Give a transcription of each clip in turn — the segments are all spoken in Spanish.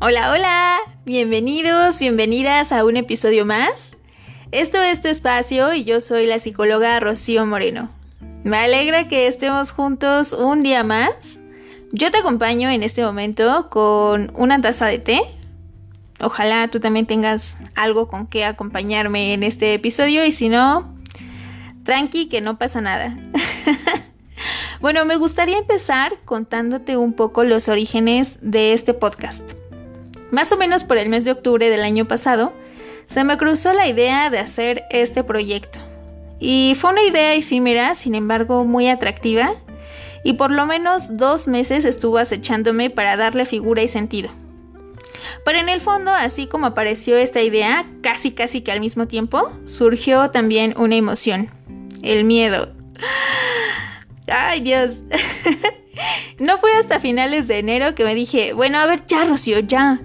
Hola, hola, bienvenidos, bienvenidas a un episodio más. Esto es tu espacio y yo soy la psicóloga Rocío Moreno. Me alegra que estemos juntos un día más. Yo te acompaño en este momento con una taza de té. Ojalá tú también tengas algo con que acompañarme en este episodio y si no, tranqui que no pasa nada. bueno, me gustaría empezar contándote un poco los orígenes de este podcast. Más o menos por el mes de octubre del año pasado, se me cruzó la idea de hacer este proyecto. Y fue una idea efímera, sin embargo muy atractiva, y por lo menos dos meses estuvo acechándome para darle figura y sentido. Pero en el fondo, así como apareció esta idea, casi casi que al mismo tiempo, surgió también una emoción, el miedo. Ay Dios. no fue hasta finales de enero que me dije, bueno, a ver, ya Rocío, ya,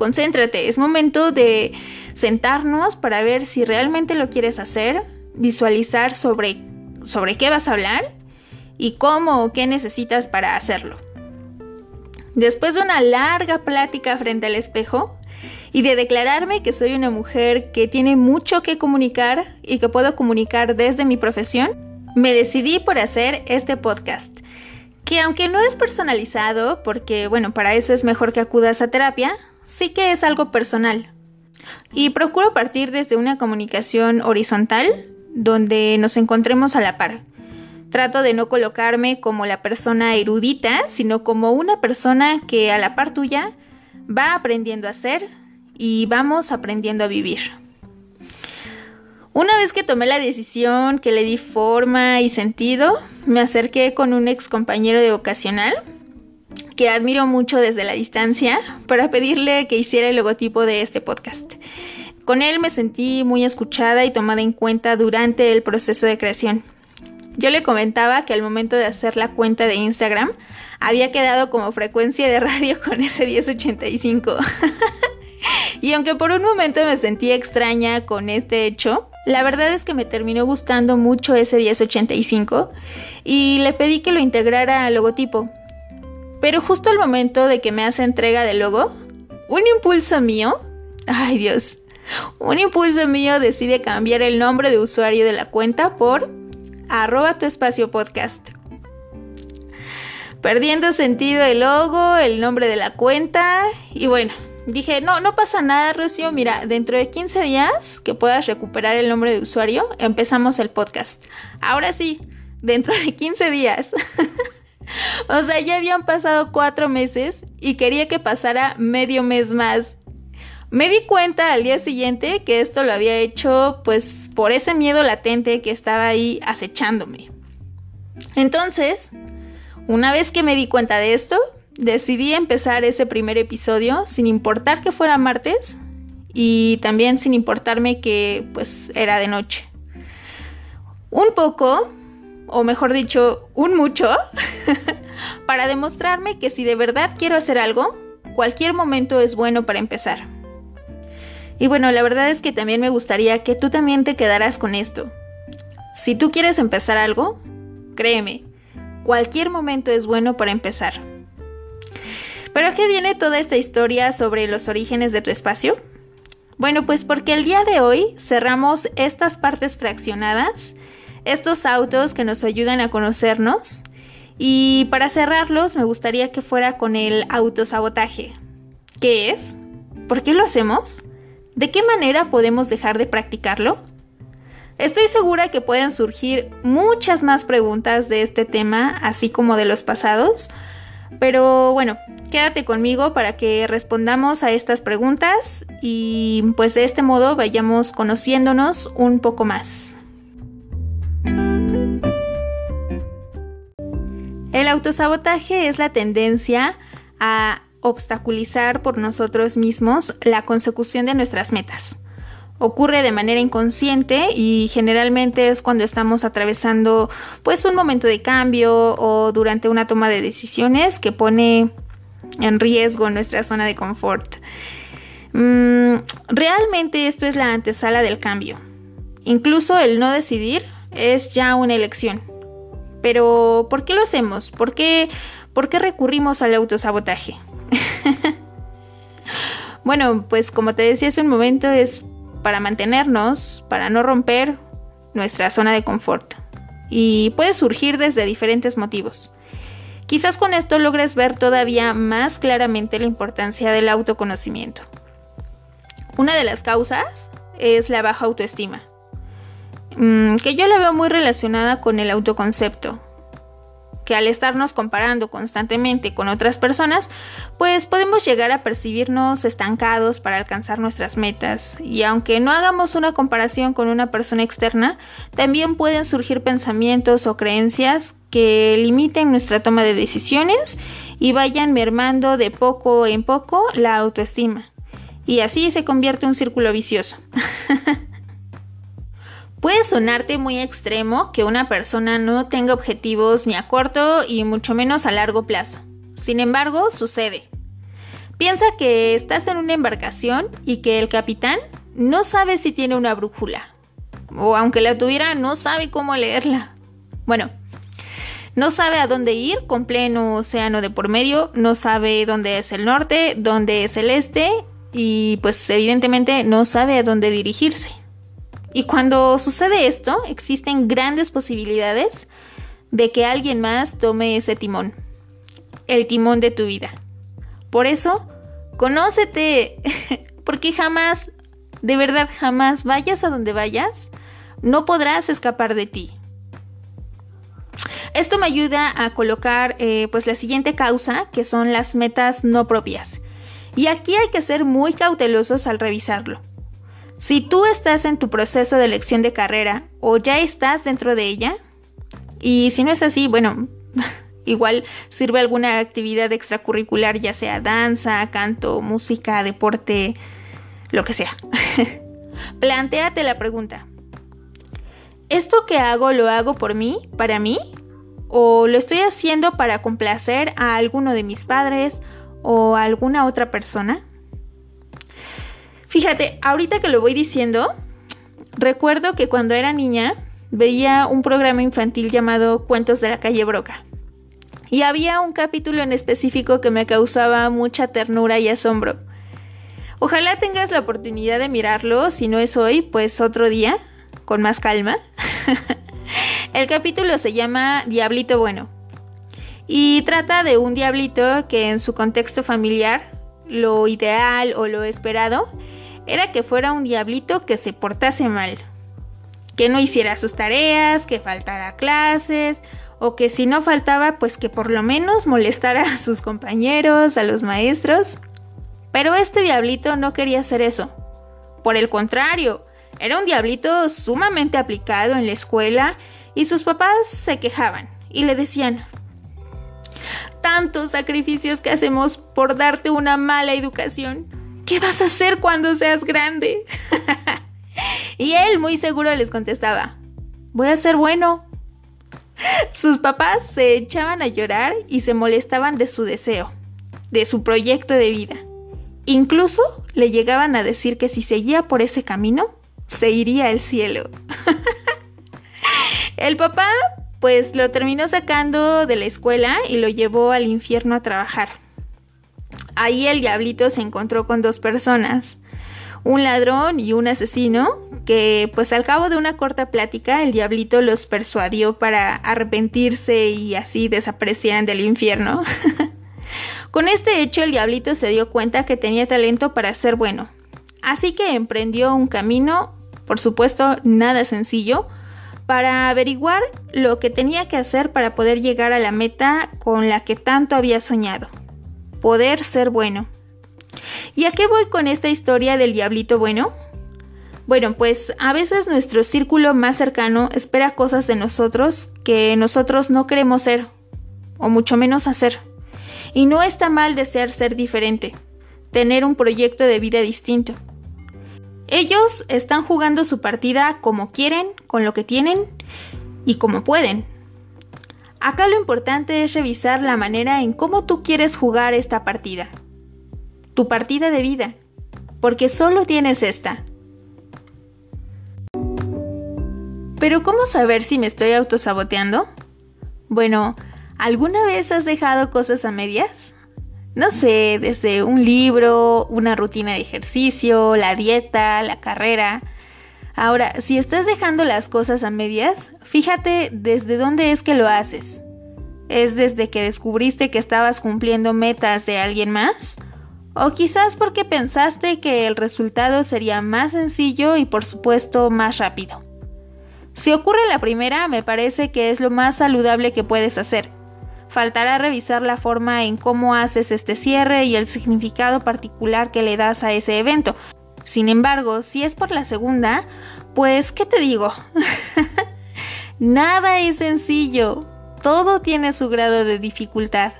concéntrate, es momento de sentarnos para ver si realmente lo quieres hacer, visualizar sobre, sobre qué vas a hablar y cómo o qué necesitas para hacerlo. Después de una larga plática frente al espejo y de declararme que soy una mujer que tiene mucho que comunicar y que puedo comunicar desde mi profesión, me decidí por hacer este podcast, que aunque no es personalizado, porque bueno, para eso es mejor que acudas a terapia, sí que es algo personal. Y procuro partir desde una comunicación horizontal, donde nos encontremos a la par. Trato de no colocarme como la persona erudita, sino como una persona que a la par tuya va aprendiendo a ser y vamos aprendiendo a vivir. Una vez que tomé la decisión, que le di forma y sentido, me acerqué con un ex compañero de vocacional que admiro mucho desde la distancia, para pedirle que hiciera el logotipo de este podcast. Con él me sentí muy escuchada y tomada en cuenta durante el proceso de creación. Yo le comentaba que al momento de hacer la cuenta de Instagram había quedado como frecuencia de radio con ese 1085. y aunque por un momento me sentí extraña con este hecho, la verdad es que me terminó gustando mucho ese 1085 y le pedí que lo integrara al logotipo. Pero justo al momento de que me hace entrega del logo, un impulso mío, ay Dios, un impulso mío decide cambiar el nombre de usuario de la cuenta por arroba tu espacio podcast. Perdiendo sentido el logo, el nombre de la cuenta y bueno, dije, no, no pasa nada, Rocío, mira, dentro de 15 días que puedas recuperar el nombre de usuario, empezamos el podcast. Ahora sí, dentro de 15 días. o sea, ya habían pasado cuatro meses y quería que pasara medio mes más. Me di cuenta al día siguiente que esto lo había hecho pues por ese miedo latente que estaba ahí acechándome. Entonces, una vez que me di cuenta de esto, decidí empezar ese primer episodio sin importar que fuera martes y también sin importarme que pues era de noche. Un poco o mejor dicho, un mucho, para demostrarme que si de verdad quiero hacer algo, cualquier momento es bueno para empezar. Y bueno, la verdad es que también me gustaría que tú también te quedaras con esto. Si tú quieres empezar algo, créeme, cualquier momento es bueno para empezar. ¿Pero qué viene toda esta historia sobre los orígenes de tu espacio? Bueno, pues porque el día de hoy cerramos estas partes fraccionadas estos autos que nos ayudan a conocernos. Y para cerrarlos, me gustaría que fuera con el autosabotaje. ¿Qué es? ¿Por qué lo hacemos? ¿De qué manera podemos dejar de practicarlo? Estoy segura que pueden surgir muchas más preguntas de este tema, así como de los pasados, pero bueno, quédate conmigo para que respondamos a estas preguntas y pues de este modo vayamos conociéndonos un poco más. El autosabotaje es la tendencia a obstaculizar por nosotros mismos la consecución de nuestras metas. Ocurre de manera inconsciente y generalmente es cuando estamos atravesando pues un momento de cambio o durante una toma de decisiones que pone en riesgo nuestra zona de confort. Mm, realmente esto es la antesala del cambio. Incluso el no decidir es ya una elección. Pero, ¿por qué lo hacemos? ¿Por qué, por qué recurrimos al autosabotaje? Bueno, pues como te decía hace un momento, es para mantenernos, para no romper nuestra zona de confort. Y puede surgir desde diferentes motivos. Quizás con esto logres ver todavía más claramente la importancia del autoconocimiento. Una de las causas es la baja autoestima, mm, que yo la veo muy relacionada con el autoconcepto, que al estarnos comparando constantemente con otras personas, pues podemos llegar a percibirnos estancados para alcanzar nuestras metas. Y aunque no hagamos una comparación con una persona externa, también pueden surgir pensamientos o creencias que limiten nuestra toma de decisiones y vayan mermando de poco en poco la autoestima. Y así se convierte en un círculo vicioso. Puede sonarte muy extremo que una persona no tenga objetivos ni a corto y mucho menos a largo plazo. Sin embargo, sucede. Piensa que estás en una embarcación y que el capitán no sabe si tiene una brújula. O aunque la tuviera, no sabe cómo leerla. Bueno, no sabe a dónde ir con pleno océano de por medio, no sabe dónde es el norte, dónde es el este y pues evidentemente no sabe a dónde dirigirse. Y cuando sucede esto, existen grandes posibilidades de que alguien más tome ese timón, el timón de tu vida. Por eso, conócete, porque jamás, de verdad jamás, vayas a donde vayas, no podrás escapar de ti. Esto me ayuda a colocar eh, pues la siguiente causa, que son las metas no propias. Y aquí hay que ser muy cautelosos al revisarlo. Si tú estás en tu proceso de elección de carrera o ya estás dentro de ella, y si no es así, bueno, igual sirve alguna actividad extracurricular, ya sea danza, canto, música, deporte, lo que sea. Plantéate la pregunta. ¿Esto que hago lo hago por mí, para mí? ¿O lo estoy haciendo para complacer a alguno de mis padres o a alguna otra persona? Fíjate, ahorita que lo voy diciendo, recuerdo que cuando era niña veía un programa infantil llamado Cuentos de la calle Broca. Y había un capítulo en específico que me causaba mucha ternura y asombro. Ojalá tengas la oportunidad de mirarlo, si no es hoy, pues otro día, con más calma. El capítulo se llama Diablito Bueno y trata de un diablito que en su contexto familiar, lo ideal o lo esperado era que fuera un diablito que se portase mal, que no hiciera sus tareas, que faltara clases, o que si no faltaba, pues que por lo menos molestara a sus compañeros, a los maestros. Pero este diablito no quería hacer eso. Por el contrario, era un diablito sumamente aplicado en la escuela y sus papás se quejaban y le decían, tantos sacrificios que hacemos por darte una mala educación. ¿Qué vas a hacer cuando seas grande? y él muy seguro les contestaba, voy a ser bueno. Sus papás se echaban a llorar y se molestaban de su deseo, de su proyecto de vida. Incluso le llegaban a decir que si seguía por ese camino, se iría al cielo. El papá pues lo terminó sacando de la escuela y lo llevó al infierno a trabajar. Ahí el diablito se encontró con dos personas, un ladrón y un asesino, que pues al cabo de una corta plática el diablito los persuadió para arrepentirse y así desaparecieran del infierno. con este hecho el diablito se dio cuenta que tenía talento para ser bueno, así que emprendió un camino, por supuesto nada sencillo, para averiguar lo que tenía que hacer para poder llegar a la meta con la que tanto había soñado poder ser bueno. ¿Y a qué voy con esta historia del diablito bueno? Bueno, pues a veces nuestro círculo más cercano espera cosas de nosotros que nosotros no queremos ser, o mucho menos hacer. Y no está mal desear ser diferente, tener un proyecto de vida distinto. Ellos están jugando su partida como quieren, con lo que tienen y como pueden. Acá lo importante es revisar la manera en cómo tú quieres jugar esta partida. Tu partida de vida. Porque solo tienes esta. Pero ¿cómo saber si me estoy autosaboteando? Bueno, ¿alguna vez has dejado cosas a medias? No sé, desde un libro, una rutina de ejercicio, la dieta, la carrera. Ahora, si estás dejando las cosas a medias, fíjate desde dónde es que lo haces. ¿Es desde que descubriste que estabas cumpliendo metas de alguien más? ¿O quizás porque pensaste que el resultado sería más sencillo y por supuesto más rápido? Si ocurre la primera, me parece que es lo más saludable que puedes hacer. Faltará revisar la forma en cómo haces este cierre y el significado particular que le das a ese evento. Sin embargo, si es por la segunda, pues, ¿qué te digo? Nada es sencillo. Todo tiene su grado de dificultad.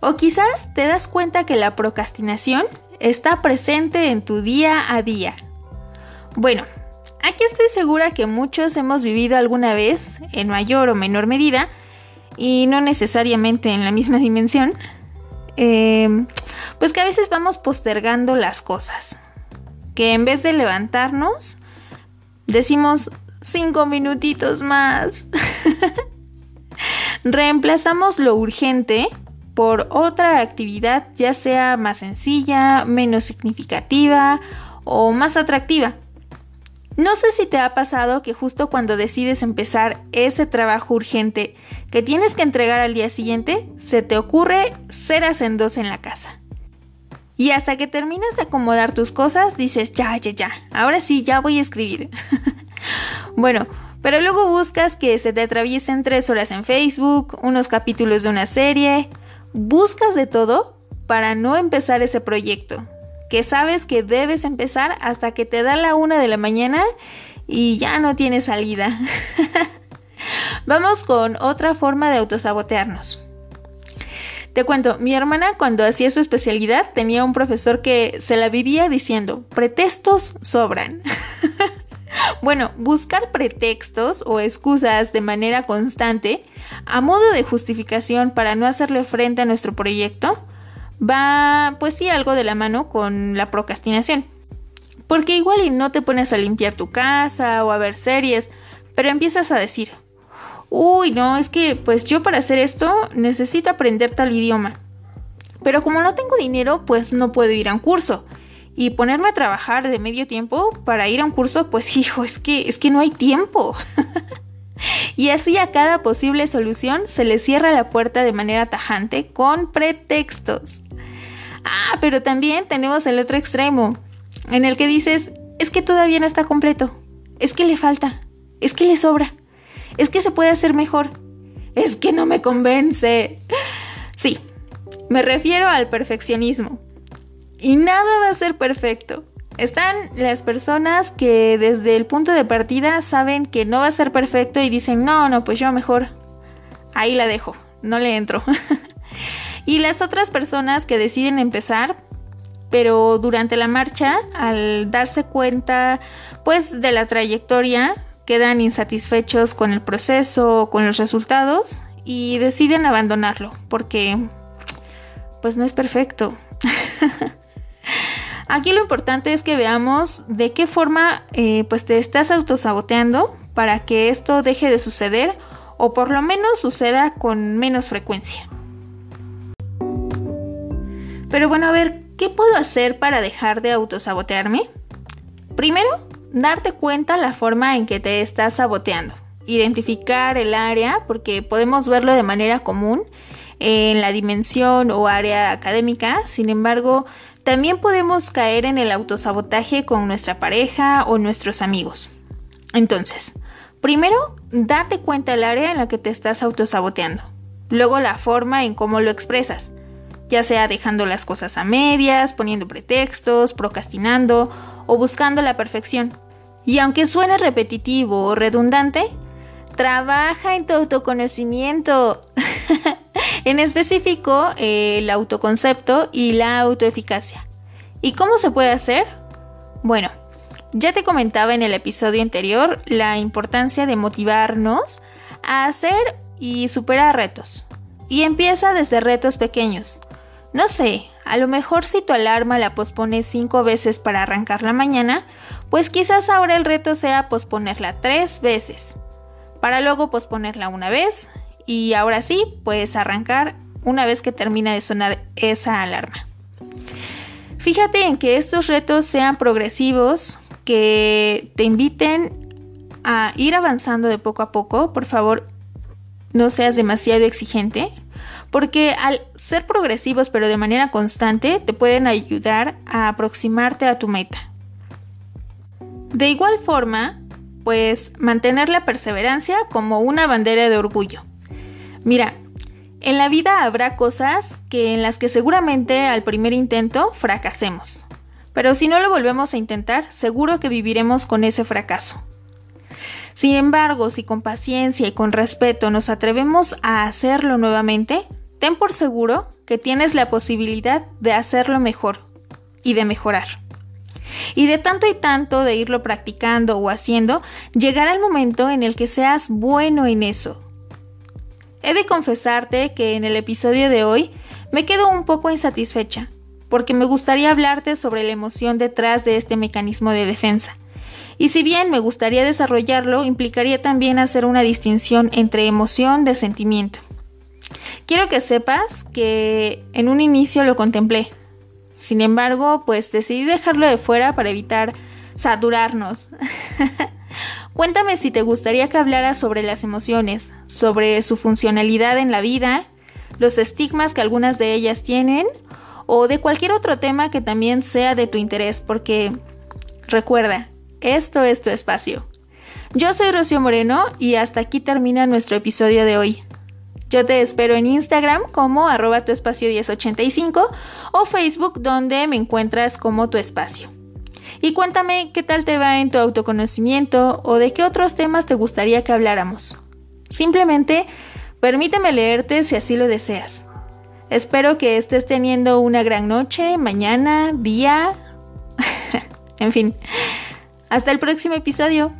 O quizás te das cuenta que la procrastinación está presente en tu día a día. Bueno, aquí estoy segura que muchos hemos vivido alguna vez, en mayor o menor medida, y no necesariamente en la misma dimensión, eh, pues que a veces vamos postergando las cosas. Que en vez de levantarnos, decimos cinco minutitos más. Reemplazamos lo urgente por otra actividad ya sea más sencilla, menos significativa o más atractiva. No sé si te ha pasado que justo cuando decides empezar ese trabajo urgente que tienes que entregar al día siguiente, se te ocurre ser hacendos en la casa. Y hasta que terminas de acomodar tus cosas, dices, ya, ya, ya, ahora sí, ya voy a escribir. bueno, pero luego buscas que se te atraviesen tres horas en Facebook, unos capítulos de una serie, buscas de todo para no empezar ese proyecto, que sabes que debes empezar hasta que te da la una de la mañana y ya no tienes salida. Vamos con otra forma de autosabotearnos. Te cuento, mi hermana cuando hacía su especialidad tenía un profesor que se la vivía diciendo, pretextos sobran. Bueno, buscar pretextos o excusas de manera constante a modo de justificación para no hacerle frente a nuestro proyecto va, pues sí, algo de la mano con la procrastinación. Porque igual y no te pones a limpiar tu casa o a ver series, pero empiezas a decir, uy, no, es que pues yo para hacer esto necesito aprender tal idioma. Pero como no tengo dinero, pues no puedo ir a un curso y ponerme a trabajar de medio tiempo para ir a un curso, pues hijo, es que es que no hay tiempo. y así a cada posible solución se le cierra la puerta de manera tajante con pretextos. Ah, pero también tenemos el otro extremo, en el que dices, es que todavía no está completo, es que le falta, es que le sobra, es que se puede hacer mejor, es que no me convence. Sí, me refiero al perfeccionismo. Y nada va a ser perfecto. Están las personas que desde el punto de partida saben que no va a ser perfecto y dicen, no, no, pues yo mejor ahí la dejo, no le entro. y las otras personas que deciden empezar, pero durante la marcha, al darse cuenta pues de la trayectoria, quedan insatisfechos con el proceso, con los resultados y deciden abandonarlo porque pues no es perfecto. Aquí lo importante es que veamos de qué forma eh, pues te estás autosaboteando para que esto deje de suceder o por lo menos suceda con menos frecuencia. Pero bueno, a ver, ¿qué puedo hacer para dejar de autosabotearme? Primero, darte cuenta la forma en que te estás saboteando. Identificar el área, porque podemos verlo de manera común en la dimensión o área académica, sin embargo, también podemos caer en el autosabotaje con nuestra pareja o nuestros amigos. Entonces, primero, date cuenta del área en la que te estás autosaboteando. Luego, la forma en cómo lo expresas, ya sea dejando las cosas a medias, poniendo pretextos, procrastinando o buscando la perfección. Y aunque suene repetitivo o redundante, trabaja en tu autoconocimiento. En específico, el autoconcepto y la autoeficacia. ¿Y cómo se puede hacer? Bueno, ya te comentaba en el episodio anterior la importancia de motivarnos a hacer y superar retos. Y empieza desde retos pequeños. No sé, a lo mejor si tu alarma la pospones cinco veces para arrancar la mañana, pues quizás ahora el reto sea posponerla tres veces, para luego posponerla una vez y ahora sí, puedes arrancar una vez que termina de sonar esa alarma. Fíjate en que estos retos sean progresivos, que te inviten a ir avanzando de poco a poco. Por favor, no seas demasiado exigente, porque al ser progresivos pero de manera constante te pueden ayudar a aproximarte a tu meta. De igual forma, pues mantener la perseverancia como una bandera de orgullo. Mira, en la vida habrá cosas que en las que seguramente al primer intento fracasemos. Pero si no lo volvemos a intentar, seguro que viviremos con ese fracaso. Sin embargo, si con paciencia y con respeto nos atrevemos a hacerlo nuevamente, ten por seguro que tienes la posibilidad de hacerlo mejor y de mejorar. Y de tanto y tanto de irlo practicando o haciendo, llegará el momento en el que seas bueno en eso. He de confesarte que en el episodio de hoy me quedo un poco insatisfecha, porque me gustaría hablarte sobre la emoción detrás de este mecanismo de defensa. Y si bien me gustaría desarrollarlo, implicaría también hacer una distinción entre emoción de sentimiento. Quiero que sepas que en un inicio lo contemplé. Sin embargo, pues decidí dejarlo de fuera para evitar saturarnos. Cuéntame si te gustaría que hablara sobre las emociones, sobre su funcionalidad en la vida, los estigmas que algunas de ellas tienen o de cualquier otro tema que también sea de tu interés, porque recuerda, esto es tu espacio. Yo soy Rocío Moreno y hasta aquí termina nuestro episodio de hoy. Yo te espero en Instagram como arroba tu espacio 1085 o Facebook donde me encuentras como tu espacio. Y cuéntame qué tal te va en tu autoconocimiento o de qué otros temas te gustaría que habláramos. Simplemente permíteme leerte si así lo deseas. Espero que estés teniendo una gran noche, mañana, día, en fin. Hasta el próximo episodio.